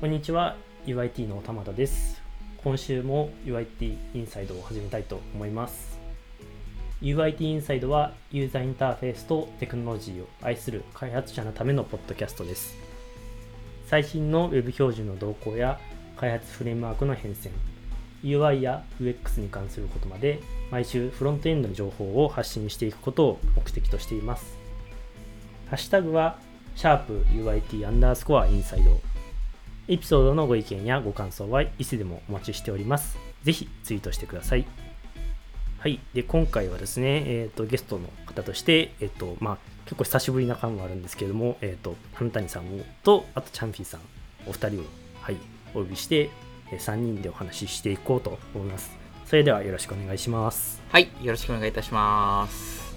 こんにちは。UIT の玉田です。今週も UIT インサイドを始めたいと思います。UIT インサイドはユーザーインターフェースとテクノロジーを愛する開発者のためのポッドキャストです。最新の Web 標準の動向や開発フレームワークの変遷 UI や UX に関することまで毎週フロントエンドの情報を発信していくことを目的としています。ハッシュタグはシャープ UIT アンダースコアインサイド。エピソードのご意見やご感想はいつでもお待ちしておりますぜひツイートしてくださいはいで今回はですね、えーと、ゲストの方として、えーとまあ、結構久しぶりな感はあるんですけれども、えーと、花谷さんとあとチャンフィーさんお二人を、はい、お呼びして3人でお話ししていこうと思います。それではよろしくお願いします。はい、よろしくお願いいたします。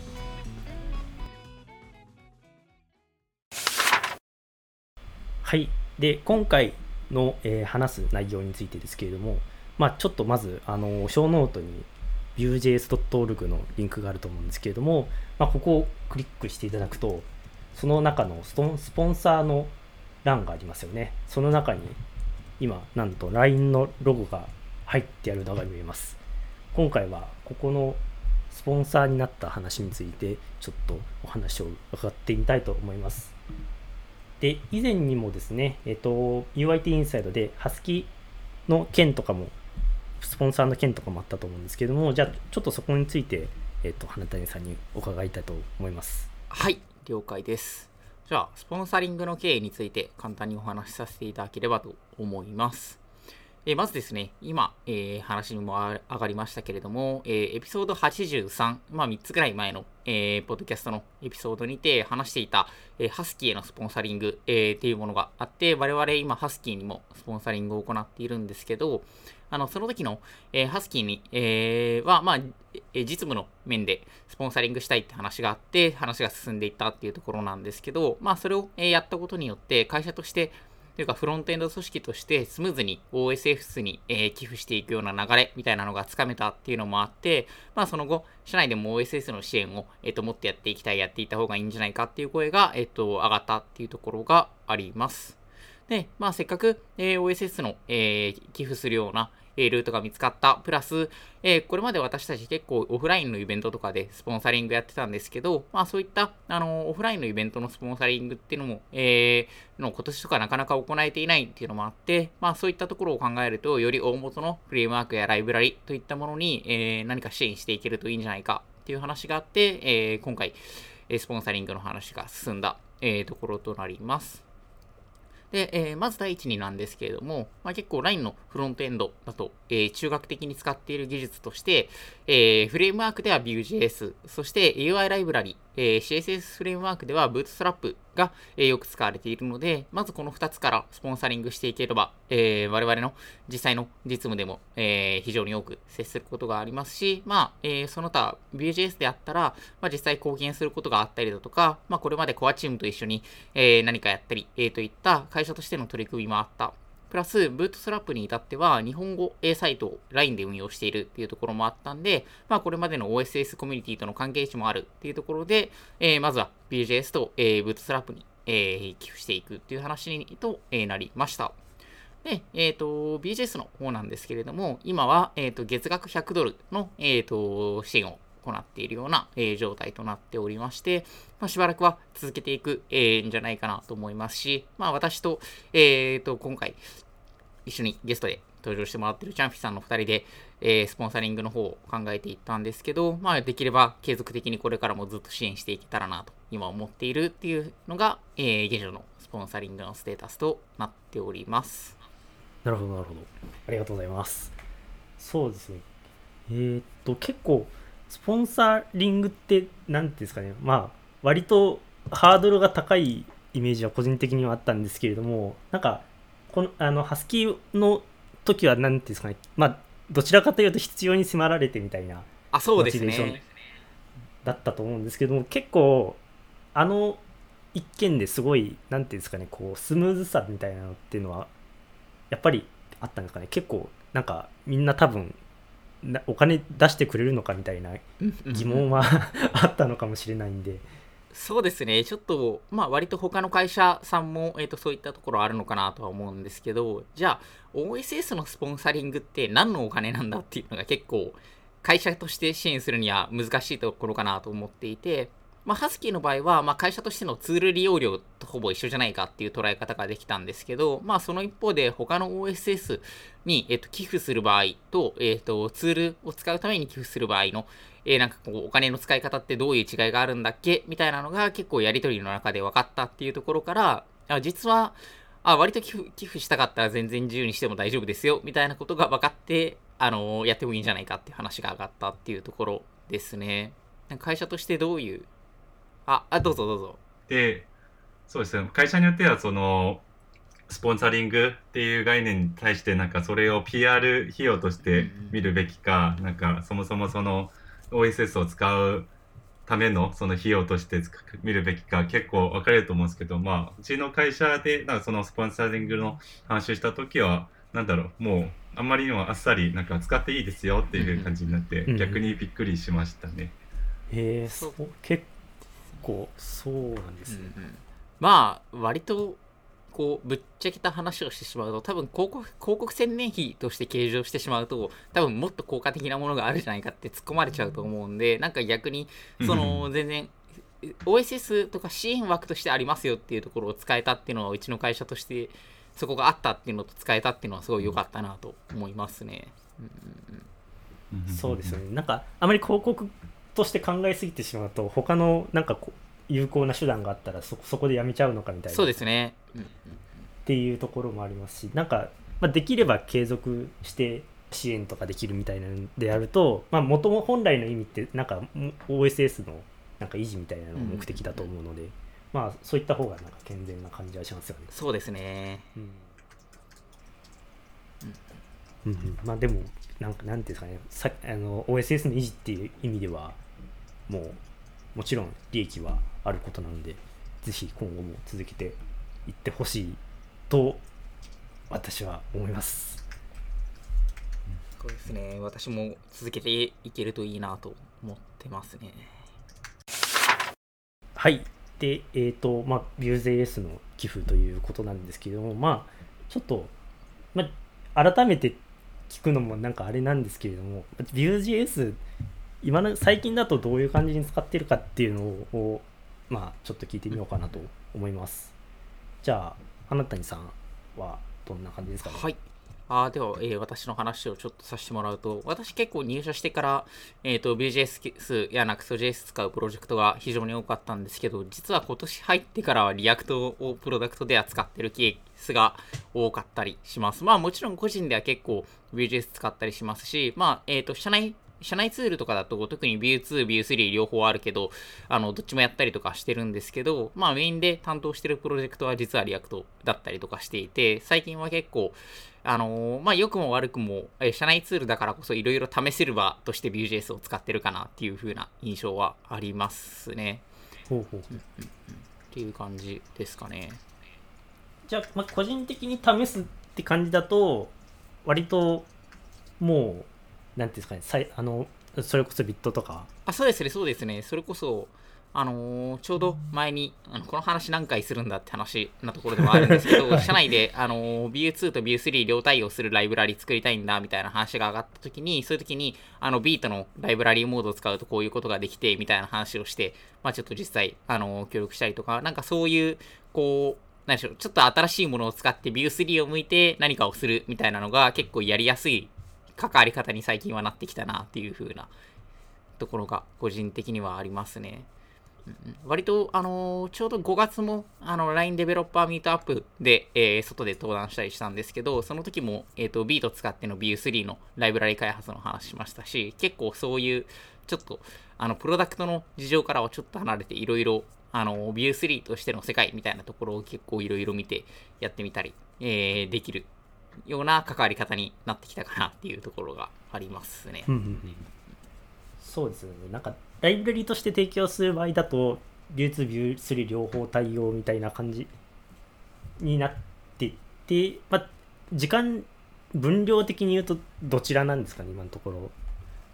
はい。で、今回の、えー、話す内容についてですけれども、まあ、ちょっとまず、あの、ショーノートに Vue.js.org のリンクがあると思うんですけれども、まあ、ここをクリックしていただくと、その中のスポンサーの欄がありますよね。その中に今なんと LINE のロゴが入ってあるのが見えます今回はここのスポンサーになった話についてちょっとお話を伺ってみたいと思いますで以前にもですね、えっ、と UIT インサイドでハスキーの件とかもスポンサーの件とかもあったと思うんですけどもじゃあちょっとそこについて、えっ、と花谷さんにお伺いたいと思いますはい了解ですじゃあ、スポンサリングの経緯について簡単にお話しさせていただければと思います。えまずですね、今、えー、話にも上がりましたけれども、えー、エピソード83、まあ3つぐらい前の、えー、ポッドキャストのエピソードにて話していた、えハスキーへのスポンサリング、えっていうものがあって、我々今ハスキーにもスポンサリングを行っているんですけど、あの、その時の、え、ハスキーに、え、は、まあ、え実務の面でスポンサリングしたいって話があって、話が進んでいったっていうところなんですけど、まあ、それを、えやったことによって、会社として、というか、フロントエンド組織としてスムーズに OSFS に、え、寄付していくような流れみたいなのがつかめたっていうのもあって、まあ、その後、社内でも OSS の支援を、えっ、と、もっとやっていきたい、やっていった方がいいんじゃないかっていう声が、えっ、と、上がったっていうところがあります。で、まあ、せっかく、え、OSS の、え、寄付するような、えルートが見つかった。プラス、えこれまで私たち結構オフラインのイベントとかでスポンサリングやってたんですけど、まあそういった、あのオフラインのイベントのスポンサリングっていうのも、えー、の今年とかなかなか行えていないっていうのもあって、まあそういったところを考えると、より大元のフレームワークやライブラリといったものに、えー、何か支援していけるといいんじゃないかっていう話があって、えー、今回、スポンサリングの話が進んだ、えー、ところとなります。で、えー、まず第一になんですけれども、まあ、結構 LINE のフロントエンドだと、えー、中学的に使っている技術として、えー、フレームワークでは Vue.js、そして UI ライブラリ、えー CSS フレームワークでは Bootstrap が、えよく使われているので、まずこの2つからスポンサリングしていければ、え我々の実際の実務でも、え非常に多く接することがありますし、まあ、えその他 Vue.js であったら、まあ、実際貢献することがあったりだとか、まあ、これまでコアチームと一緒に、え何かやったり、えといった会社としての取り組みもあった。プラス、ブートスラップに至っては、日本語 A サイトを LINE で運用しているっていうところもあったんで、まあ、これまでの OSS コミュニティとの関係値もあるっていうところで、えー、まずは Vue.js と、えー、ブートスラップに、えー、寄付していくっていう話にと、えー、なりました。で、えっ、ー、と、BJS の方なんですけれども、今は、えっ、ー、と、月額100ドルの、えっ、ー、と、支援を行っているような、えー、状態となっておりまして、まあ、しばらくは続けていく、えー、んじゃないかなと思いますし、まあ、私と、え、ー、と、今回、一緒にゲストで登場してもらってるチャンフィさんの2人で、えー、スポンサリングの方を考えていったんですけど、まあ、できれば継続的にこれからもずっと支援していけたらなと今思っているっていうのが、えー、現状のスポンサリングのステータスとなっております。なるほど、なるほど。ありがとうございます。そうですね。えー、っと、結構、スポンサリングって、なんていうんですかね、まあ、割とハードルが高いイメージは個人的にはあったんですけれども、なんか、このあのハスキーの時は何ていうんですかね。まあどちらかというと必要に迫られてみたいなあそうですね。だったと思うんですけども結構あの一件ですごい何ていうんですかねこうスムーズさみたいなのっていうのはやっぱりあったんですかね。結構なんかみんな多分お金出してくれるのかみたいな疑問は あったのかもしれないんで。そうですね、ちょっと、まあ、割と他の会社さんも、えーと、そういったところあるのかなとは思うんですけど、じゃあ、OSS のスポンサリングって何のお金なんだっていうのが結構、会社として支援するには難しいところかなと思っていて、まあ、ハスキーの場合は、まあ、会社としてのツール利用料とほぼ一緒じゃないかっていう捉え方ができたんですけど、まあ、その一方で他の OSS に、えっと、寄付する場合と、えっと、ツールを使うために寄付する場合の、えー、なんかこう、お金の使い方ってどういう違いがあるんだっけ？みたいなのが結構やりとりの中で分かったっていうところから、あ実は、あ、割と寄付寄付したかったら全然自由にしても大丈夫ですよ、みたいなことが分かって、あのー、やってもいいんじゃないかっていう話が上がったっていうところですね。会社としてどういうあ、あ、どうぞどうぞ。で、そうですね、会社によっては、その、スポンサリングっていう概念に対して、なんかそれを PR 費用として見るべきか、なんかそもそもその OSS を使うためのその費用として見るべきか結構分かれると思うんですけど、まあ、うちの会社でなんかそのスポンサリングの話をした時は、なんだろう、もうあんまりにもあっさりなんか使っていいですよっていう感じになって、逆にびっくりしましたね。へえそう結構そうなんですね、うんうん、まあ割とこうぶっちゃけた話をしてしまうと多分広告広告宣伝費として計上してしまうと多分もっと効果的なものがあるじゃないかって突っ込まれちゃうと思うんでなんか逆にその全然 OSS とか支援枠としてありますよっていうところを使えたっていうのはうちの会社としてそこがあったっていうのと使えたっていうのはすごい良かったなと思いますね。うんうん、そうですよね。なんかあまり広告として考えすぎてしまうと他のなんかこう有効な手段があったらそそこでやめちゃうのかみたいな。そうですね、うん、っていうところもありますしなんか、まあ、できれば継続して支援とかできるみたいなのであるともとも本来の意味ってなんか OSS のなんか維持みたいなのが目的だと思うので、まあそういった方がなんか健全な感じはしますよね。そうですね。うん。うん、まあでもなんかなんていうんですかね。さあの OSS の維持っていう意味ではもうもちろん利益はあることなのでぜひ今後も続けていってほしいと私は思います。そうですね。私も続けていけるといいなと思ってますね。はい。でえっ、ー、とまあ Vue.js の寄付ということなんですけどもまあちょっと、まあ、改めて聞くのもなんかあれなんですけれども Vue.js 今の最近だとどういう感じに使ってるかっていうのをまあちょっと聞いてみようかなと思います。じゃあ花谷さんはどんな感じですかね？はい。あでは、えー、私の話をちょっとさせてもらうと、私結構入社してから、えっ、ー、と、 Vue.js や Nuxt.js 使うプロジェクトが非常に多かったんですけど、実は今年入ってからは React をプロダクトで扱ってるケースが多かったりします。まあもちろん個人では結構 BJS 使ったりしますし、まあ、えっ、ー、と、社内社内ツールとかだと、特に Vue 2、Vue 3 両方あるけど、あの、どっちもやったりとかしてるんですけど、まあメインで担当してるプロジェクトは実は React だったりとかしていて、最近は結構、あのー、まあ良くも悪くも、え社内ツールだからこそいろいろ試せる場として Vue.js を使ってるかなっていう風な印象はありますね。ほうほう。っていう感じですかね。じゃあ、まあ、個人的に試すって感じだと、割ともうなんていうんですかねさいあのそれこそビットとか。あそうですねそうですね。それこそあのー、ちょうど前にあのこの話何回するんだって話なところでもあるんですけど 社内で、あのー、Vue2 と Vue3 両対応するライブラリ作りたいんだみたいな話が上がった時にそういう時にあのビートのライブラリーモードを使うとこういうことができてみたいな話をしてまあちょっと実際あのー、協力したりとかなんかそういうこう何でしょうちょっと新しいものを使って Vue3 を向いて何かをするみたいなのが結構やりやすい関わり方に最近はなってきたなっていう風なところが個人的にはありますね。割と、あのー、ちょうど5月も、あの、LINE デベロッパーミートアップで、えー、外で登壇したりしたんですけど、その時も、えっ、ー、と、ビート使っての Vue3 のライブラリ開発の話しましたし、結構そういう、ちょっと、あの、プロダクトの事情からはちょっと離れて、いろいろ、あの、Vue3 としての世界みたいなところを結構いろいろ見てやってみたり、えー、できるような関わり方になってきたかなっていうところがありますね。うんうんうん、そうですよね。なんかライブラリとして提供する場合だと、流通ビュー3両方対応みたいな感じになっていて、まあ、時間、分量的に言うとどちらなんですかね、今のところ。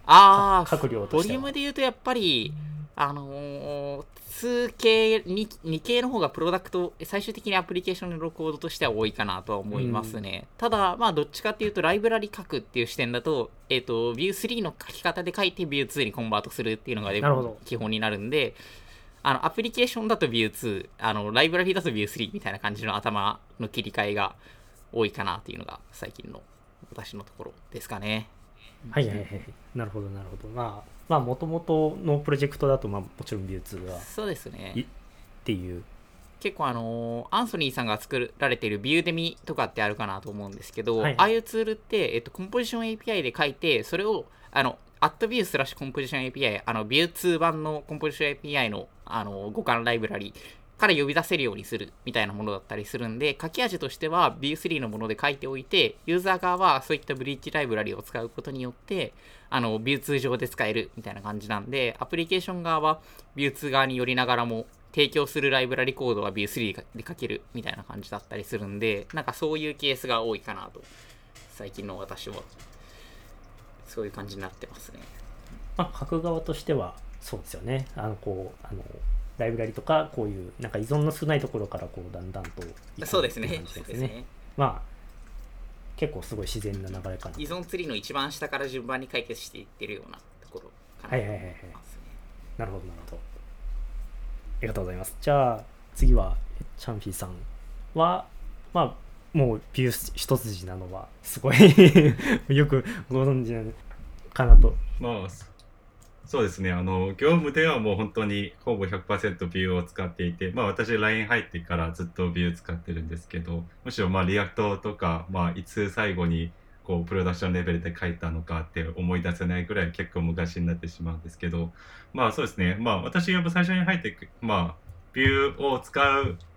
ああ、各量とボリュームで言うとやっぱり、あのー、2系2、2系の方がプロダクト、最終的にアプリケーションのロコードとしては多いかなとは思いますね。うん、ただ、まあ、どっちかっていうと、ライブラリ書くっていう視点だと、えっ、ー、と、View3 の書き方で書いて View2 にコンバートするっていうのが基本になるんで、あの、アプリケーションだと View2、あの、ライブラリだと View3 みたいな感じの頭の切り替えが多いかなっていうのが最近の私のところですかね。はいはいはい。なるほどなるほど。まあ、まあ、もともとのプロジェクトだと、まあ、もちろん View2 が。そうですね。っていう。結構あのー、アンソニーさんが作られているビューデミとかってあるかなと思うんですけど、はい、ああいうツールって、えっと、コンポジション API で書いて、それを、あの、アットビュースラッシュコンポジション API、あの、ビュー2版のコンポジション API の、あの、互換ライブラリから呼び出せるようにするみたいなものだったりするんで、書き味としては v 3のもので書いておいて、ユーザー側はそういったブリッジライブラリを使うことによって、あの、Vue2 上で使えるみたいな感じなんで、アプリケーション側は Vue2 側によりながらも、提供するライブラリコードは Vue3 で書けるみたいな感じだったりするんで、なんかそういうケースが多いかなと、最近の私は、そういう感じになってますね。まあ、書く側としては、そうですよね。あの、こう、あの、ライブラリとかこういうなんか依存の少ないところからこうだんだんとそうですね。ですね。まあ結構すごい自然な流れかな依存ツリーの一番下から順番に解決していってるようなところかな。はいはいはいはい。なるほどなるほど。ありがとうございます。じゃあ次はチャンフィーさんはまあもうビュー一筋なのはすごい よくご存知なのかなと。まあそうですね。あの、業務ではもう本当にほぼ100% Vue を使っていて、まあ私 LINE 入ってからずっと Vue 使ってるんですけど、むしろまあ React とか、まあいつ最後にこうプロダクションレベルで書いたのかって思い出せないぐらい結構昔になってしまうんですけど、まあそうですね。まあ私が最初に入って、まあ Vue を使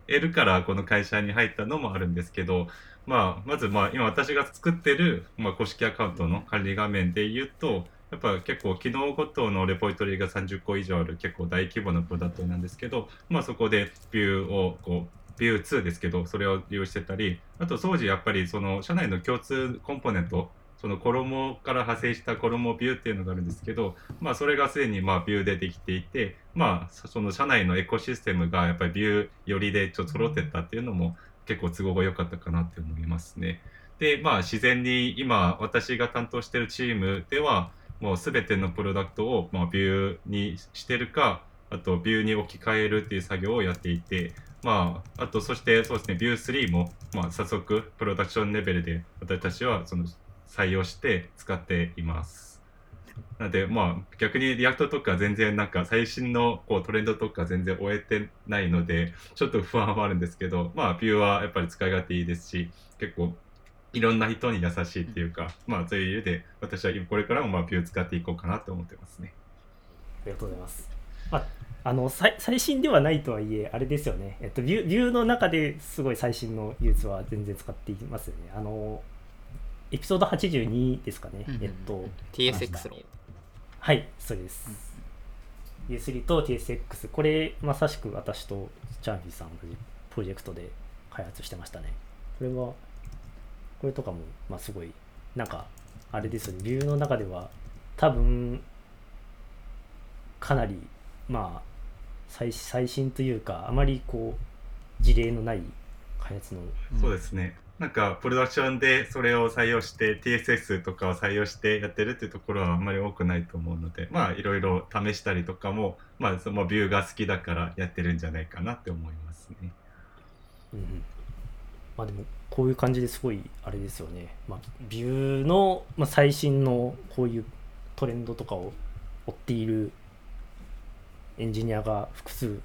えるからこの会社に入ったのもあるんですけど、まあまずまあ今私が作ってる、まあ、公式アカウントの管理画面で言うと、やっぱ結構機能ごとのレポジトリが30個以上ある結構大規模なプロダクトなんですけど、まあ、そこでビューをこうビュー2ですけどそれを利用してたりあと当時やっぱりその社内の共通コンポーネントその衣から派生した衣ビューっていうのがあるんですけど、まあ、それがすでにまあビューでできていて、まあ、その社内のエコシステムがやっぱりビュー寄りでちょっと揃ってったっていうのも結構都合が良かったかなって思いますね。で、まあ、自然に今私が担当してるチームではもう全てのプロダクトを、まあ、 Vue にしてるか、あと Vue に置き換えるっていう作業をやっていて、まあ、あとそしてそうですね、 Vue 3も、まあ、早速プロダクションレベルで私たちはその採用して使っています。なので、まあ、逆に React とか全然なんか最新のこうトレンドとか全然追えてないので、ちょっと不安はあるんですけど、まあ、 Vue はやっぱり使い勝手いいですし、結構いろんな人に優しいっていうか、まあそういう意味で私はこれからもまあビュー使っていこうかなと思ってますね。ありがとうございます。まあ、あの最最新ではないとはいえ、あれですよね、えっと、ビュビューの中ですごい最新の技術は全然使っていますよね。あのエピソード82ですかね、えっと、TSX の。はい、そうです。うん、U3 と TSX、これ、まさしく私とチャンフィーさん同じプロジェクトで開発してましたね。これはこれとかも、まあ、すごいなんかあれですよね。ビューの中では多分かなりまあ最最新というかあまりこう事例のない開発の、そうですね。なんかプロダクションでそれを採用して TSS とかを採用してやってるっていうところはあんまり多くないと思うのでまあいろいろ試したりとかもまあそのビューが好きだからやってるんじゃないかなって思いますね。うん、まあでもこういう感じですごいあれですよね、まあ、ビューの、まあ、最新のこういうトレンドとかを追っているエンジニアが複数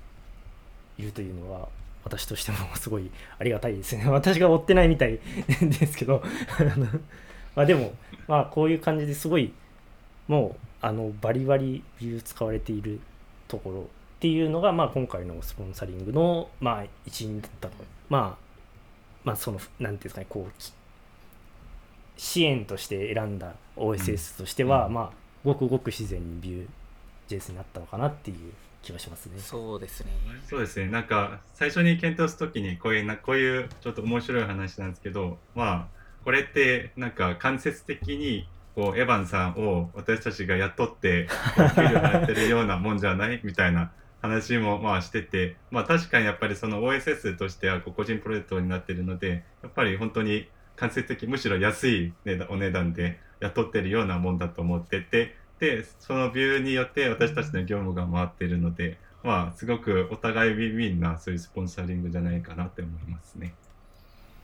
いるというのは私としてもすごいありがたいですね。私が追ってないみたいですけど。まあでもまあこういう感じですごいもうあのバリバリビュー使われているところっていうのが、まあ、今回のスポンサリングの、まあ、一因だったと。まあまあその何ていうんですかねこう支援として選んだ OSS としては、うん、まあごくごく自然にビュー JS になったのかなっていう気がしますね。そうですね。そうですね。なんか最初に検討するときにこういうなこういうちょっと面白い話なんですけど、まあこれってなんか間接的にこうエヴァンさんを私たちが雇って給料払ってるようなもんじゃない？みたいな話もまあしてて、まあ、確かにやっぱりその OSS としてはこう個人プロジェクトになってるのでやっぱり本当に間接的むしろ安い値段お値段で雇ってるようなもんだと思っててでそのビューによって私たちの業務が回ってるのでまあすごくお互いウィンウィンなそういうスポンサリングじゃないかなって思いますね。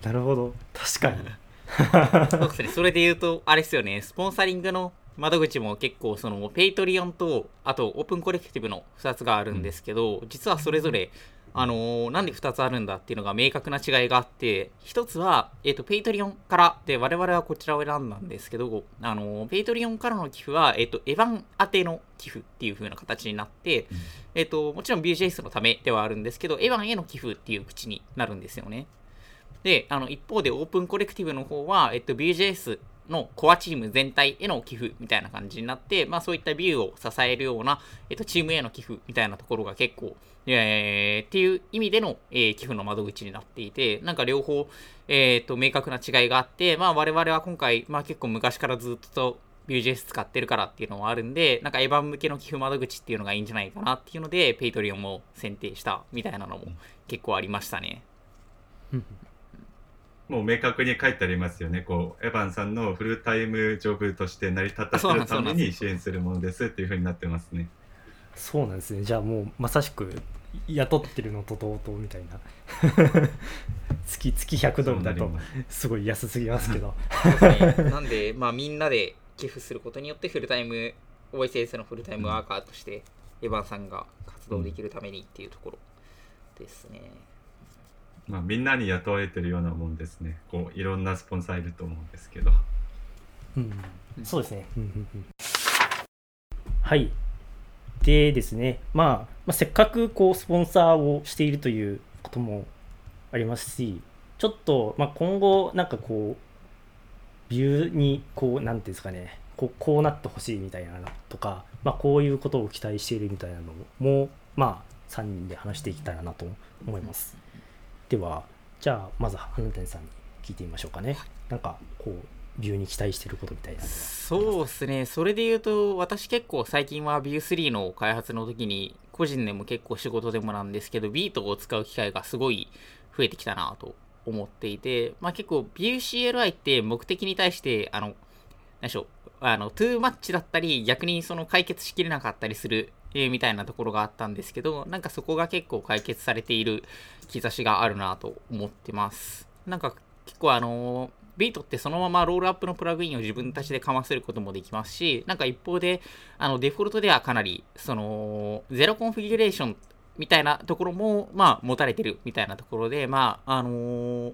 なるほど確かに そうですね。それで言うと、あれですよね、スポンサリングの窓口も結構、その、 Patreon と、あと、 Open Collective の2つがあるんですけど、実はそれぞれ、あのーなんで2つあるんだっていうのが明確な違いがあって、1つは、えっ、と、 Patreon から、で、我々はこちらを選んだんですけど、あのー Patreon からの寄付は、えっ、と、 Evan 宛ての寄付っていう風な形になって、えっ、と、もちろん Vue.js のためではあるんですけど、 Evan への寄付っていう口になるんですよね。で、あの一方で Open Collective の方は、えっと、Vue.js のコアチーム全体への寄付みたいな感じになって、まあそういった Vue を支えるような、えっと、チームへの寄付みたいなところが結構、えーっていう意味での、えー寄付の窓口になっていて、なんか両方、えっと、明確な違いがあって、まあ我々は今回、まあ結構昔からずっと Vue.js 使ってるからっていうのもあるんで、なんか Evan 向けの寄付窓口っていうのがいいんじゃないかなっていうので、 Patreon も選定したみたいなのも結構ありましたね。もう明確に書いてありますよね。こうエヴァンさんのフルタイムジョブとして成り立たせるために支援するものですっていうふうになってますね。そうなんですねじゃあもうまさしく雇ってるのと同等みたいな 月月100ドルだとすすごい安すぎますけどねなんで、まあ、みんなで寄付することによってフルタイム OSS のフルタイムワーカーとしてエヴァンさんが活動できるためにっていうところですね。まあ、みんなに雇われてるようなもんですね。こういろんなスポンサーいると思うんですけど。うん、そうですね、うんうんうん。はい。でですね、まあ、まあせっかくこうスポンサーをしているということもありますしちょっと、まあ、今後なんかこうビューにこうなんていうんですかね。こうこうなってほしいみたいなのとか、まあ、こういうことを期待しているみたいなのもまあ3人で話していきたいなと思いますではじゃあまず花谷さんに聞いてみましょうかねなんかこうビューに期待してることみたいなそうですね。それで言うと、私結構最近は Vue3 の開発の時に、個人でも結構仕事でもなんですけど、ビートを使う機会がすごい増えてきたなと思っていて、まあ結構 VueCLI って目的に対して、あの、何でしょう、あの、トゥーマッチだったり、逆にその解決しきれなかったりする、えーみたいなところがあったんですけど、なんかそこが結構解決されている兆しがあるなと思ってます。なんか結構あのービートってそのままロールアップのプラグインを自分たちでかませることもできますし、なんか一方で、あのデフォルトではかなり、その、ゼロコンフィギュレーションみたいなところも、まあ、持たれてるみたいなところで、まあ、あのー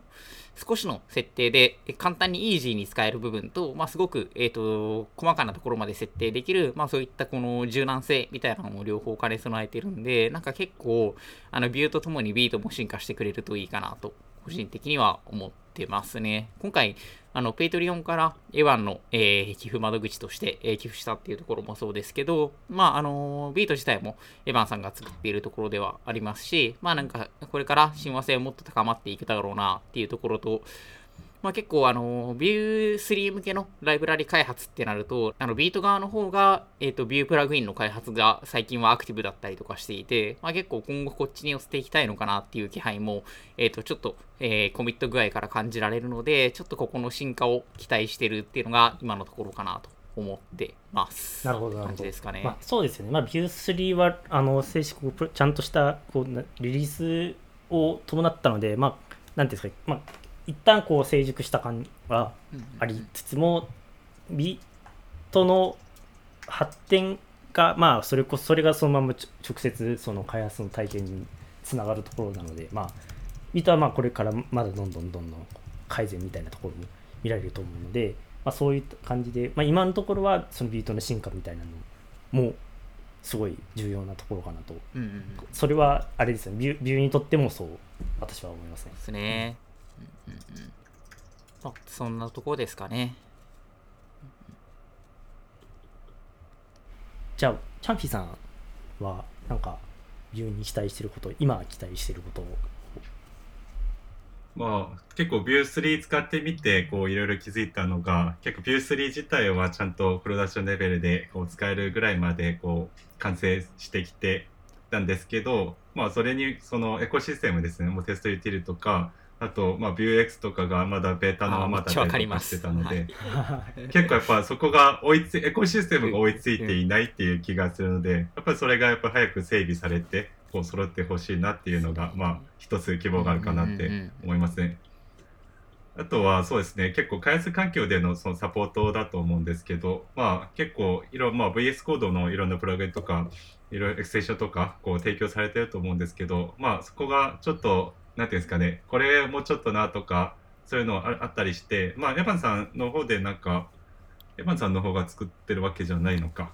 少しの設定で簡単にイージーに使える部分と、まあ、すごく、えっ、と、細かなところまで設定できる、まあ、そういったこの柔軟性みたいなのも両方兼ね備えてるんで、なんか結構、あの、 Vue とともに Vite も進化してくれるといいかなと、個人的には思ってますね。今回、あの、 Patreon からエヴァンの、えー寄付窓口として、えー寄付したっていうところもそうですけど、まあ、あのー Vite 自体もエヴァンさんが作っているところではありますし、まあなんか、これから親和性をもっと高まっていくだろうなっていうところと、まあ結構あの、Vue3 向けのライブラリ開発ってなると、あの、 Vite 側の方が、えっ、と、Vue プラグインの開発が最近はアクティブだったりとかしていて、まあ結構今後こっちに寄せていきたいのかなっていう気配も、えっ、と、ちょっと、えーコミット具合から感じられるので、ちょっとここの進化を期待してるっていうのが今のところかなと思ってます。なるほど感じですかね。まあ、そうですよね、まあ、Vue3 はあの正式ちゃんとしたこうなリリースを伴ったので、まあ、なんていうんですか、まあ、一旦こう成熟した感はうん。ありつつも、ビートの発展が、まあ、それこそそれがそのまま直接その開発の体験につながるところなので、まあ、ビートはまあこれからまだどんどんどんどん改善みたいなところも見られると思うので、まあ、そういった感じで、まあ、今のところはそのビートの進化みたいなのもすごい重要なところかなと。うんうんうん。それはあれですよね。ビュービューにとってもそう私は思いますね。ですね。うんうんうん。まあ、そんなところですかね。じゃあチャンピさんはなんかビューに期待してること今期待してることを。まあ、結構 Vue3 使ってみて、こういろいろ気づいたのが、結構 Vue3 自体はちゃんとプロダクションレベルでこう使えるぐらいまでこう完成してきてたんですけど、まあそれにそのエコシステムですね、もうテストユーティルとか、あと、まあ、Vuex とかがまだベータのままだったりとかしてたので、結構やっぱそこが追いつ、エコシステムが追いついていないっていう気がするので、やっぱりそれがやっぱ早く整備されて、こう揃ってほしいなっていうのが、まあ、一つ希望があるかなって思いますね。あとはそうですね、結構開発環境でのそのサポートだと思うんですけど、まあ結構いろ、まあ VS コードのいろんなプラグインとか、いろいろエクステンションとかこう提供されてると思うんですけど、まあそこがちょっとなんていうんですかね、これもうちょっとなとか、そういうのあったりして、まあ、エヴァンさんの方でなんか、エヴァンさんの方が作ってるわけじゃないのか。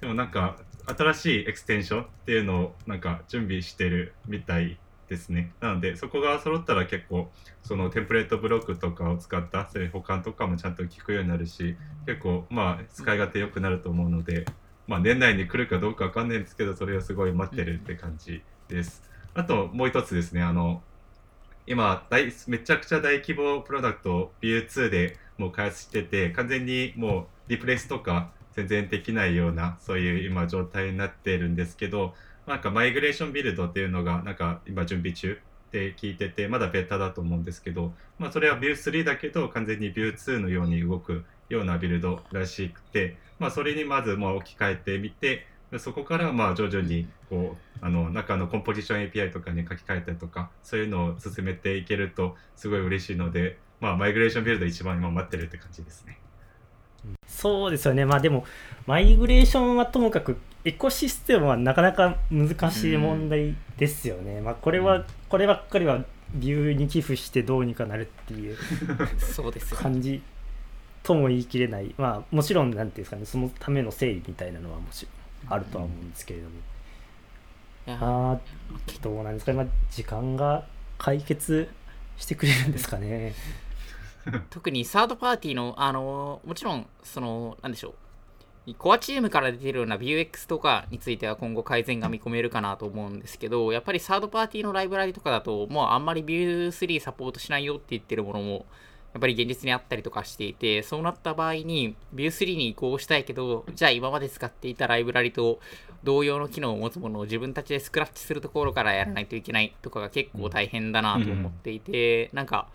でもなんか、新しいエクステンションっていうのをなんか準備してるみたいですね。なので、そこが揃ったら結構、そのテンプレートブロックとかを使った、そういう補完とかもちゃんと効くようになるし、結構、まあ、使い勝手良くなると思うので、まあ、年内に来るかどうかわかんないんですけど、それをすごい待ってるって感じです。あともう一つですね、あの、今大、めちゃくちゃ大規模プロダクトを Vue2 でもう開発してて、完全にもうリプレイスとか全然できないような、そういう今状態になってるんですけど、なんかマイグレーションビルドっていうのが、なんか今準備中って聞いてて、まだベータだと思うんですけど、まあそれは Vue3 だけど、完全に Vue2 のように動くようなビルドらしくて、まあそれにまずまあ置き換えてみて、そこからまあ徐々にこうあの中のコンポジション API とかに書き換えたりとかそういうのを進めていけるとすごい嬉しいので、まあ、マイグレーションビルド一番今待ってるって感じですね。そうですよねまあでもマイグレーションはともかくエコシステムはなかなか難しい問題ですよね。うん、まあこれは、こればっかりはビューに寄付してどうにかなるっていう そうです感じとも言い切れない。まあもちろんなんていうんですかねそのための整理みたいなのはもちろんあるとは思うんですけれども、あどうなんですか、まあ、時間が解決してくれるんですかね。特にサードパーティーのあのもちろんそのなんでしょう。コアチームから出てるような Vuex とかについては今後改善が見込めるかなと思うんですけどやっぱりサードパーティーのライブラリとかだともうあんまり Vue3 サポートしないよって言ってるものもやっぱり現実にあったりとかしていて、そうなった場合に Vue3 に移行したいけど、じゃあ今まで使っていたライブラリと同様の機能を持つものを自分たちでスクラッチするところからやらないといけないとかが結構大変だなと思っていて、なんか、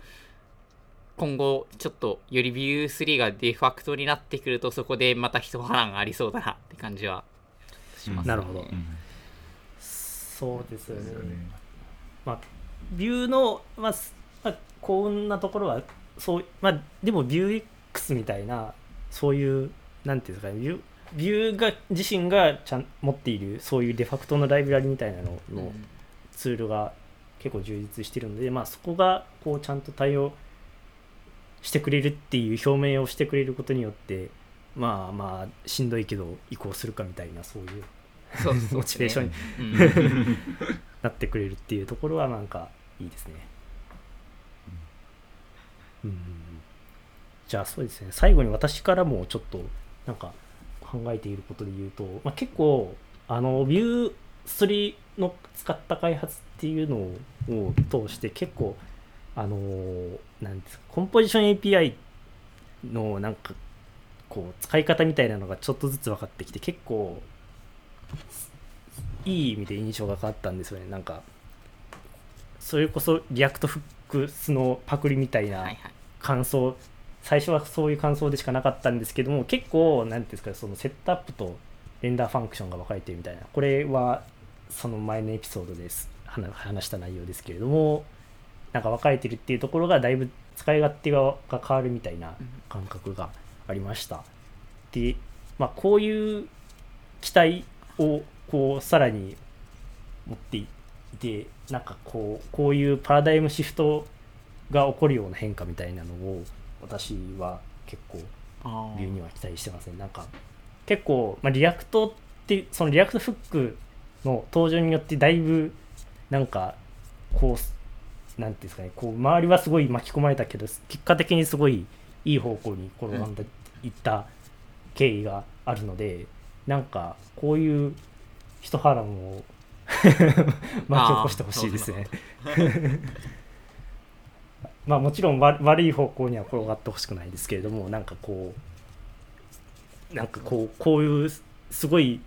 今後ちょっとより Vue3 がデファクトになってくるとそこでまた一波乱がありそうだなって感じはします、ね、なるほど、うん、そうですよね。まあビューの、まあ、まあ、こんなところはそうまあでもビュー X みたいなそういうなんていうんですかねビュービューが自身がちゃん持っているそういうデファクトのライブラリみたいなののツールが結構充実してるので、まあ、そこがこうちゃんと対応してくれるっていう表明をしてくれることによってまあまあしんどいけど移行するかみたいなそういうモチベーションに なってくれるっていうところはなんかいいですね。うん、じゃあそうですね。最後に私からもちょっとなんか考えていることで言うと、まあ、結構あの Vue3 の使った開発っていうのを通して結構あのなんですかコンポジション API のなんかこう使い方みたいなのがちょっとずつ分かってきて結構いい意味で印象が変わったんですよね。なんかそれこそ React Hooks のパクリみたいな感想、はいはい、最初はそういう感想でしかなかったんですけども結構何ていうんですかそのセットアップと render function が分かれてるみたいなこれはその前のエピソードです話した内容ですけれどもなんか分かれてるっていうところがだいぶ使い勝手が変わるみたいな感覚がありました。で、まあ、こういう期待をこうさらに持っていてなんかこうこういうパラダイムシフトが起こるような変化みたいなのを私は結構 Vue には期待してますねなんか結構、まあ、 React ってその React Hook の登場によってだいぶなんかこうなんていうんですかねこう周りはすごい巻き込まれたけど結果的にすごいいい方向に転んでいった経緯があるので、うん、なんかこういう一波乱を巻き起こしてほしいですね。まあもちろんわ悪い方向には転がってほしくないですけれどもなんかこうなんかこうこういうすごい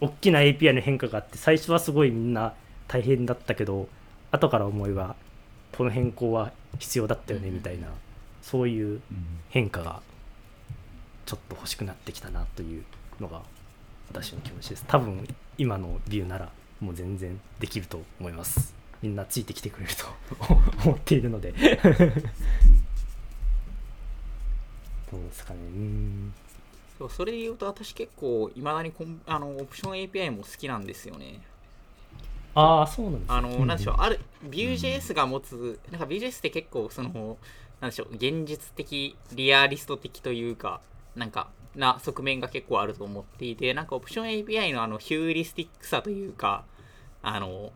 大きな API の変化があって最初はすごいみんな大変だったけど後から思えばこの変更は必要だったよねみたいなそういう変化がちょっと欲しくなってきたなというのが私の気持ちです多分今のビューならもう全然できると思います。みんなついてきてくれると 思っているので。どうですかね。うん。そうそれで言うと私結構いまだにコンあのオプション API も好きなんですよね。ああそうなんですあの、うんなんでしょう、ある、Vue.js が持つ、なんか Vue.js って結構、その、なんでしょう、現実的、リアリスト的というか、なんか、な側面が結構あると思っていて、なんかオプション API のあの、ヒューリスティックさというか、あの、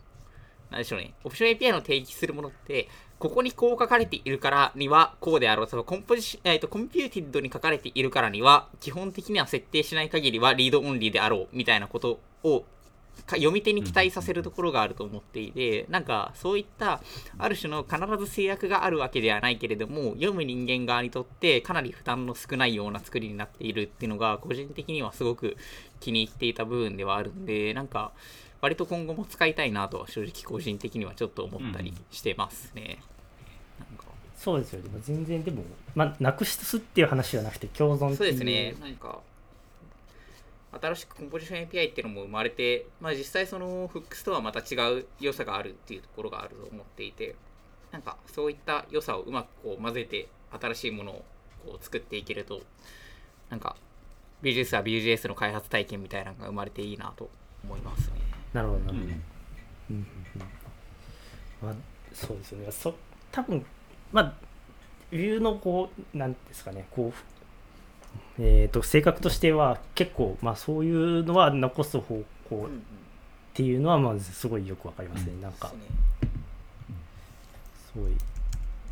なんでしょうね、オプション API の定義するものって、ここにこう書かれているからにはこうであろう。そのコンポジシえーと、 computed に書かれているからには、基本的には設定しない限りは read only であろうみたいなことを読み手に期待させるところがあると思っていて、なんかそういったある種の必ず制約があるわけではないけれども、読む人間側にとってかなり負担の少ないような作りになっているっていうのが、個人的にはすごく気に入っていた部分ではあるんで、なんか割と今後も使いたいなとは正直個人的にはちょっと思ったりしてますね。なんか。そうですよでも全然でもまあなくすっていう話じゃなくて共存っていう。そうですね、なんか、新しくコンポジション API っていうのも生まれて、まあ、実際そのフックスとはまた違う良さがあるっていうところがあると思っていて、なんかそういった良さをうまくこう混ぜて新しいものをこう作っていけると、なんか BGS は BGS の開発体験みたいなのが生まれていいなと思いますね。なるほどな。るほど、まあ、そうですよね。そ多分まあビューのこうなんですかね。こうえー、と性格としては結構、まあ、そういうのは残す方向っうんうん。ていうのはまずすごいよくわかりますね、なんかですごい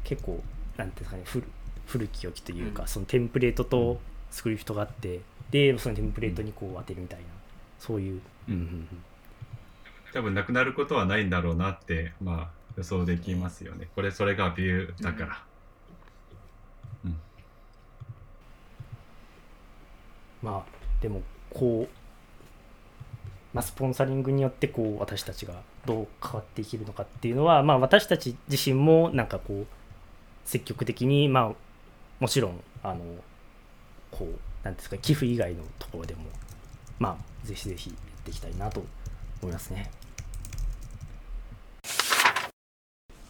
結構なんていうんですかね古古き良きというか、うん。そのテンプレートとスクリプトがあってでそのテンプレートにこう当てるみたいなそういう、うんうんうんうん。多分なくなることはないんだろうなって、まあ、予想できますよね。これ、それがビューだから。まあでもこう、まあ、スポンサリングによってこう私たちがどう変わっていけるのかっていうのは、まあ、私たち自身もなんかこう積極的にまあもちろんあのこうなんですか寄付以外のところでもまあぜひぜひやっていきたいなと思いますね。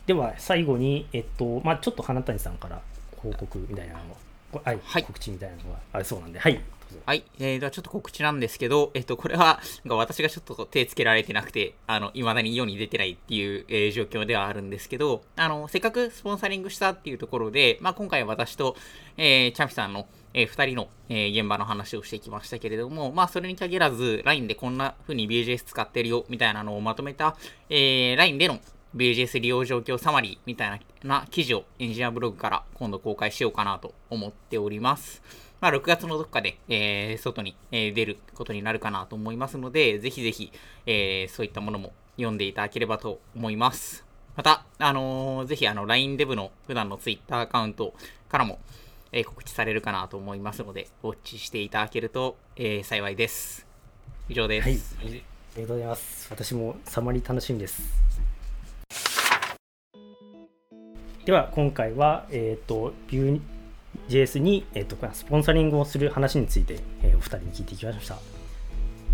では最後に、えっとまあ、ちょっと花谷さんから報告みたいなのを、はいはい告知みたいなのがありそうなんで、はい。はい。えー、ではちょっと告知なんですけど、えっと、これは、私がちょっと手つけられてなくて、あの、未だに世に出てないっていう、えー状況ではあるんですけど、あの、せっかくスポンサリングしたっていうところで、まあ、今回私と、えー、チャンピさんの、えー、二人の、えー現場の話をしてきましたけれども、まあ、それに限らず、LINE でこんな風に BGS 使ってるよ、みたいなのをまとめた、えー、LINE での BGS 利用状況サマリーみたいな記事をエンジニアブログから今度公開しようかなと思っております。まあ、6月のどっかで、えー外に、えー出ることになるかなと思いますので、ぜひぜひ、えーそういったものも読んでいただければと思います。また、あのーぜひ、あの、LINE デブの普段の Twitter アカウントからも、えー告知されるかなと思いますので、ウォッチしていただけると、えー幸いです。以上です。はい、ありがとうございます。私もサマリー楽しみです。では、今回は、えっ、と、Vue.js に、えー、とスポンサリングをする話について、えーお二人に聞いていきました。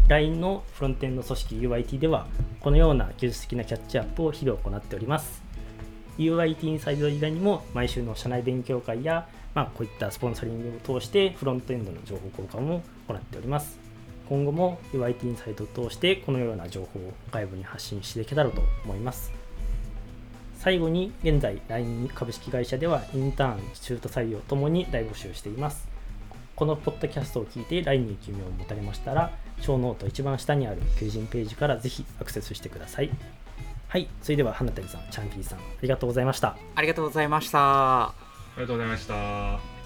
LINE のフロントエンド組織 UIT では、このような技術的なキャッチアップを日々行っております。UIT インサイド以外にも、毎週の社内勉強会や、まあ、こういったスポンサリングを通して、フロントエンドの情報交換も行っております。今後も UIT インサイドを通してこのような情報を外部に発信していけたらと思います最後に現在 LINE 株式会社ではインターン中途採用ともに大募集していますこのポッドキャストを聞いて LINE に興味を持たれましたらショーノート一番下にある求人ページからぜひアクセスしてくださいはいそれでは花谷さんチャンピーさんありがとうございましたありがとうございました。ありがとうございました。